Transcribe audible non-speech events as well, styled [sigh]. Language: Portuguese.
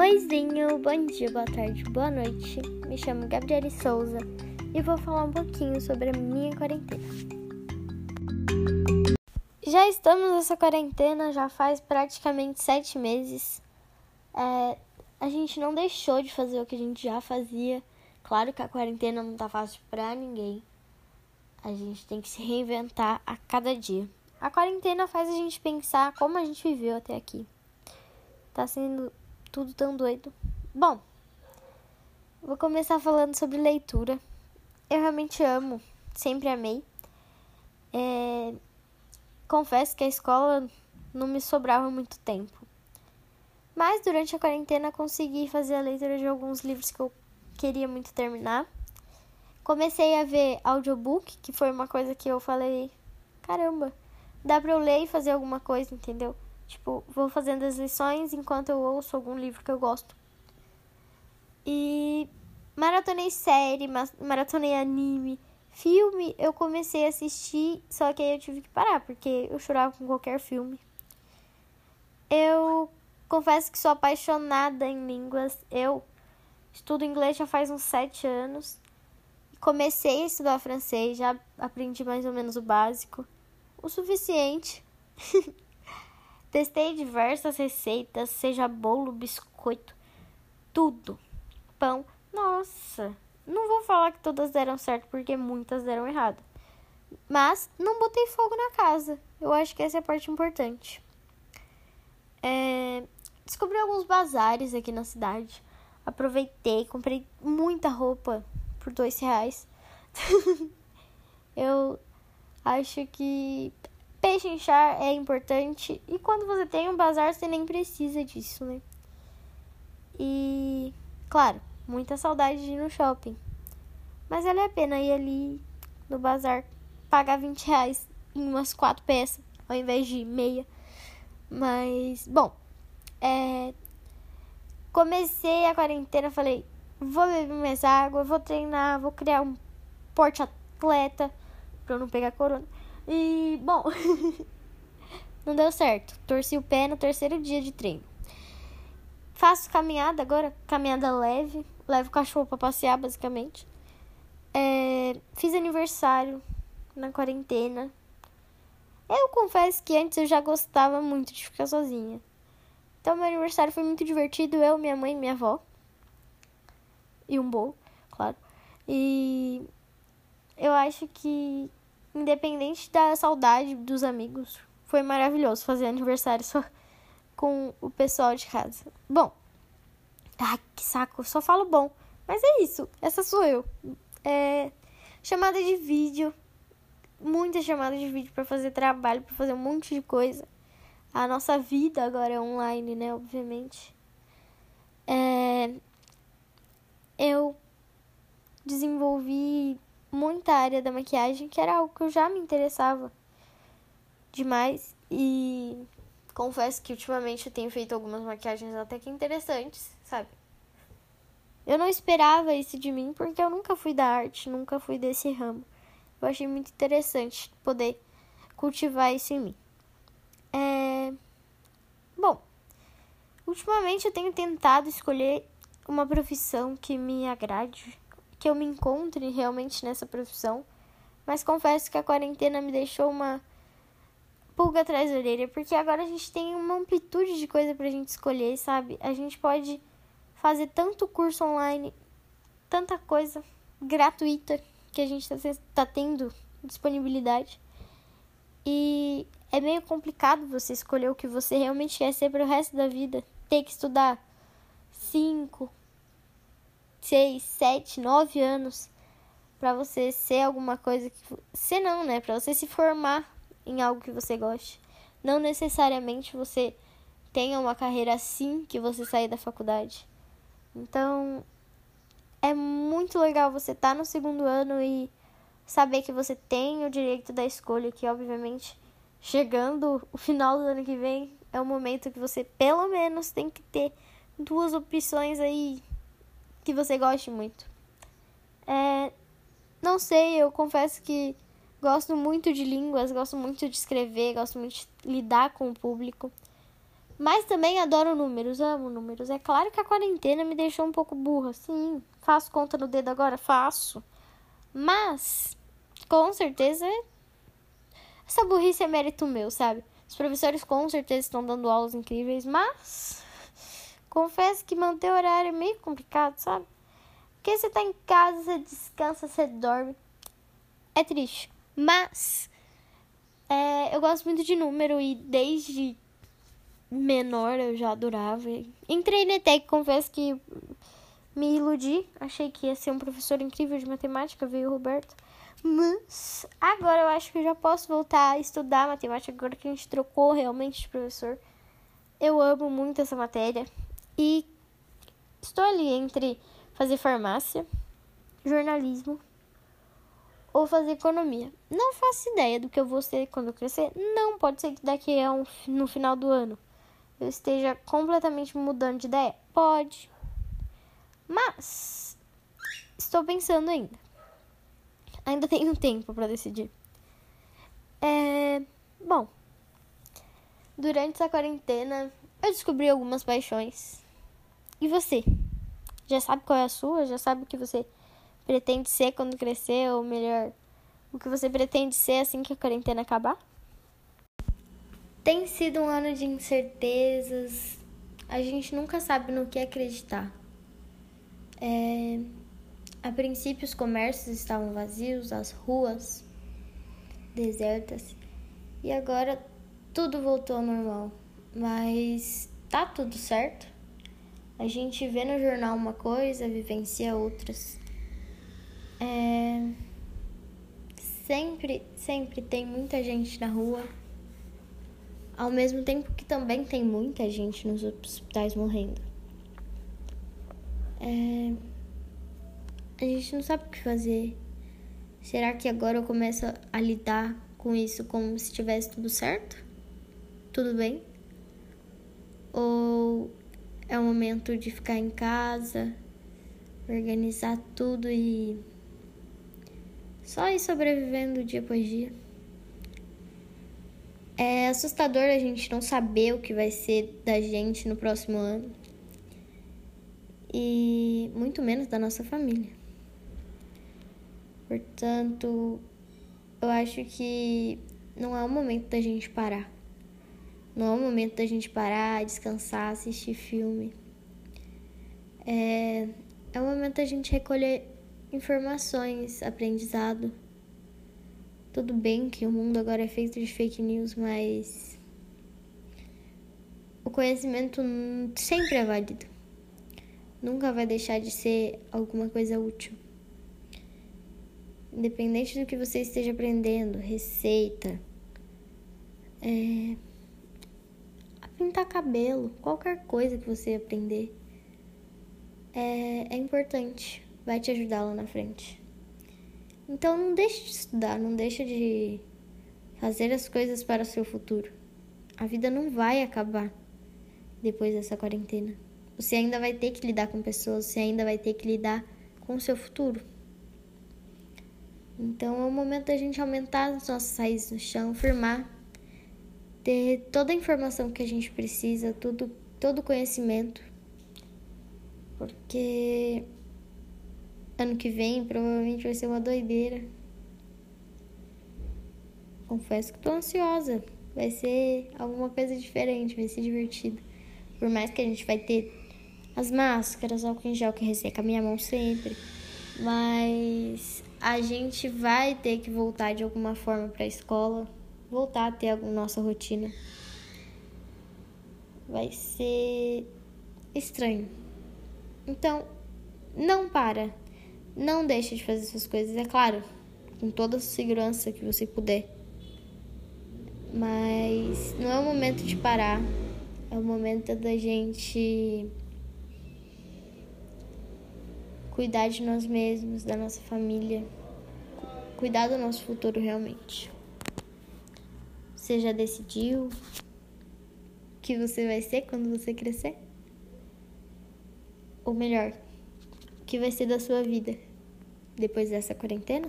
Oizinho, bom dia, boa tarde, boa noite. Me chamo Gabriele Souza e vou falar um pouquinho sobre a minha quarentena. Já estamos nessa quarentena já faz praticamente sete meses. É, a gente não deixou de fazer o que a gente já fazia. Claro que a quarentena não tá fácil pra ninguém. A gente tem que se reinventar a cada dia. A quarentena faz a gente pensar como a gente viveu até aqui. Tá sendo tudo tão doido. Bom, vou começar falando sobre leitura. Eu realmente amo, sempre amei. É... Confesso que a escola não me sobrava muito tempo. Mas durante a quarentena consegui fazer a leitura de alguns livros que eu queria muito terminar. Comecei a ver audiobook, que foi uma coisa que eu falei, caramba, dá pra eu ler e fazer alguma coisa, entendeu? Tipo, vou fazendo as lições enquanto eu ouço algum livro que eu gosto. E maratonei série, maratonei anime, filme, eu comecei a assistir, só que aí eu tive que parar, porque eu chorava com qualquer filme. Eu confesso que sou apaixonada em línguas. Eu estudo inglês já faz uns sete anos. Comecei a estudar francês, já aprendi mais ou menos o básico. O suficiente. [laughs] Testei diversas receitas, seja bolo, biscoito, tudo. Pão. Nossa, não vou falar que todas deram certo porque muitas deram errado. Mas não botei fogo na casa. Eu acho que essa é a parte importante. É... Descobri alguns bazares aqui na cidade. Aproveitei, comprei muita roupa por dois reais. [laughs] Eu acho que Peixe inchar é importante. E quando você tem um bazar, você nem precisa disso, né? E, claro, muita saudade de ir no shopping. Mas vale a pena ir ali no bazar, pagar 20 reais em umas quatro peças, ao invés de meia. Mas, bom, é... comecei a quarentena, falei, vou beber mais água, vou treinar, vou criar um porte atleta pra eu não pegar corona. E, bom, [laughs] não deu certo. Torci o pé no terceiro dia de treino. Faço caminhada agora, caminhada leve. Levo o cachorro para passear, basicamente. É, fiz aniversário na quarentena. Eu confesso que antes eu já gostava muito de ficar sozinha. Então, meu aniversário foi muito divertido. Eu, minha mãe e minha avó. E um bolo, claro. E eu acho que independente da saudade dos amigos, foi maravilhoso fazer aniversário só com o pessoal de casa. Bom, ai que saco, só falo bom. Mas é isso, essa sou eu. É, chamada de vídeo, muitas chamadas de vídeo para fazer trabalho, para fazer um monte de coisa. A nossa vida agora é online, né? Obviamente. É, eu desenvolvi muita área da maquiagem, que era algo que eu já me interessava demais. E confesso que ultimamente eu tenho feito algumas maquiagens até que interessantes, sabe? Eu não esperava isso de mim porque eu nunca fui da arte, nunca fui desse ramo. Eu achei muito interessante poder cultivar isso em mim. É... Bom, ultimamente eu tenho tentado escolher uma profissão que me agrade, que eu me encontre realmente nessa profissão, mas confesso que a quarentena me deixou uma pulga atrás da orelha, porque agora a gente tem uma amplitude de coisa pra gente escolher, sabe? A gente pode fazer tanto curso online, tanta coisa gratuita que a gente tá, tá tendo disponibilidade. E é meio complicado você escolher o que você realmente quer ser para o resto da vida. Ter que estudar cinco, seis, sete, nove anos para você ser alguma coisa que não, né? Para você se formar em algo que você goste. Não necessariamente você tenha uma carreira assim que você sair da faculdade. Então, é muito legal você estar tá no segundo ano e saber que você tem o direito da escolha, que obviamente chegando o final do ano que vem é o momento que você pelo menos tem que ter duas opções aí que você goste muito. É, não sei, eu confesso que gosto muito de línguas, gosto muito de escrever, gosto muito de lidar com o público. Mas também adoro números, amo números. É claro que a quarentena me deixou um pouco burra. Sim, faço conta no dedo agora? Faço. Mas, com certeza, essa burrice é mérito meu, sabe? Os professores com certeza estão dando aulas incríveis, mas confesso que manter o horário é meio complicado, sabe? Porque você tá em casa, você descansa, você dorme. É triste. Mas é, eu gosto muito de número e desde menor eu já adorava. Entrei na ETEC, confesso que me iludi. Achei que ia ser um professor incrível de matemática, veio o Roberto. Mas agora eu acho que eu já posso voltar a estudar matemática, agora que a gente trocou realmente de professor. Eu amo muito essa matéria. E estou ali entre fazer farmácia, jornalismo ou fazer economia. Não faço ideia do que eu vou ser quando eu crescer. Não, pode ser que daqui a um, no final do ano eu esteja completamente mudando de ideia? Pode. Mas estou pensando ainda. Ainda tenho tempo para decidir. É, bom, durante essa quarentena eu descobri algumas paixões. E você? Já sabe qual é a sua? Já sabe o que você pretende ser quando crescer? Ou melhor, o que você pretende ser assim que a quarentena acabar? Tem sido um ano de incertezas. A gente nunca sabe no que acreditar. É... A princípio, os comércios estavam vazios, as ruas desertas. E agora tudo voltou ao normal. Mas tá tudo certo. A gente vê no jornal uma coisa, vivencia outras. É... Sempre, sempre tem muita gente na rua ao mesmo tempo que também tem muita gente nos hospitais morrendo. É... A gente não sabe o que fazer. Será que agora eu começo a lidar com isso como se tivesse tudo certo? Tudo bem? Ou é o momento de ficar em casa, organizar tudo e só ir sobrevivendo dia após dia? É assustador a gente não saber o que vai ser da gente no próximo ano. E muito menos da nossa família. Portanto, eu acho que não é o momento da gente parar. Não é o momento da gente parar, descansar, assistir filme. É, é o momento da gente recolher informações, aprendizado. Tudo bem que o mundo agora é feito de fake news, mas o conhecimento sempre é válido. Nunca vai deixar de ser alguma coisa útil. Independente do que você esteja aprendendo, receita, é, pintar cabelo, qualquer coisa que você aprender, é, é importante, vai te ajudar lá na frente. Então não deixe de estudar, não deixe de fazer as coisas para o seu futuro. A vida não vai acabar depois dessa quarentena. Você ainda vai ter que lidar com pessoas, você ainda vai ter que lidar com o seu futuro. Então é o momento da gente aumentar as nossas raízes no chão, firmar, ter toda a informação que a gente precisa, tudo, todo o conhecimento. Porque Ano que vem provavelmente vai ser uma doideira. Confesso que tô ansiosa. Vai ser alguma coisa diferente, vai ser divertido. Por mais que a gente vai ter as máscaras, álcool em gel que resseca a minha mão sempre. Mas a gente vai ter que voltar de alguma forma para a escola, voltar a ter a nossa rotina. Vai ser estranho. Então, não para. Não deixe de fazer essas coisas, é claro, com toda a segurança que você puder. Mas não é o momento de parar, é o momento da gente cuidar de nós mesmos, da nossa família, cuidar do nosso futuro realmente. Você já decidiu o que você vai ser quando você crescer? Ou melhor, que vai ser da sua vida depois dessa quarentena?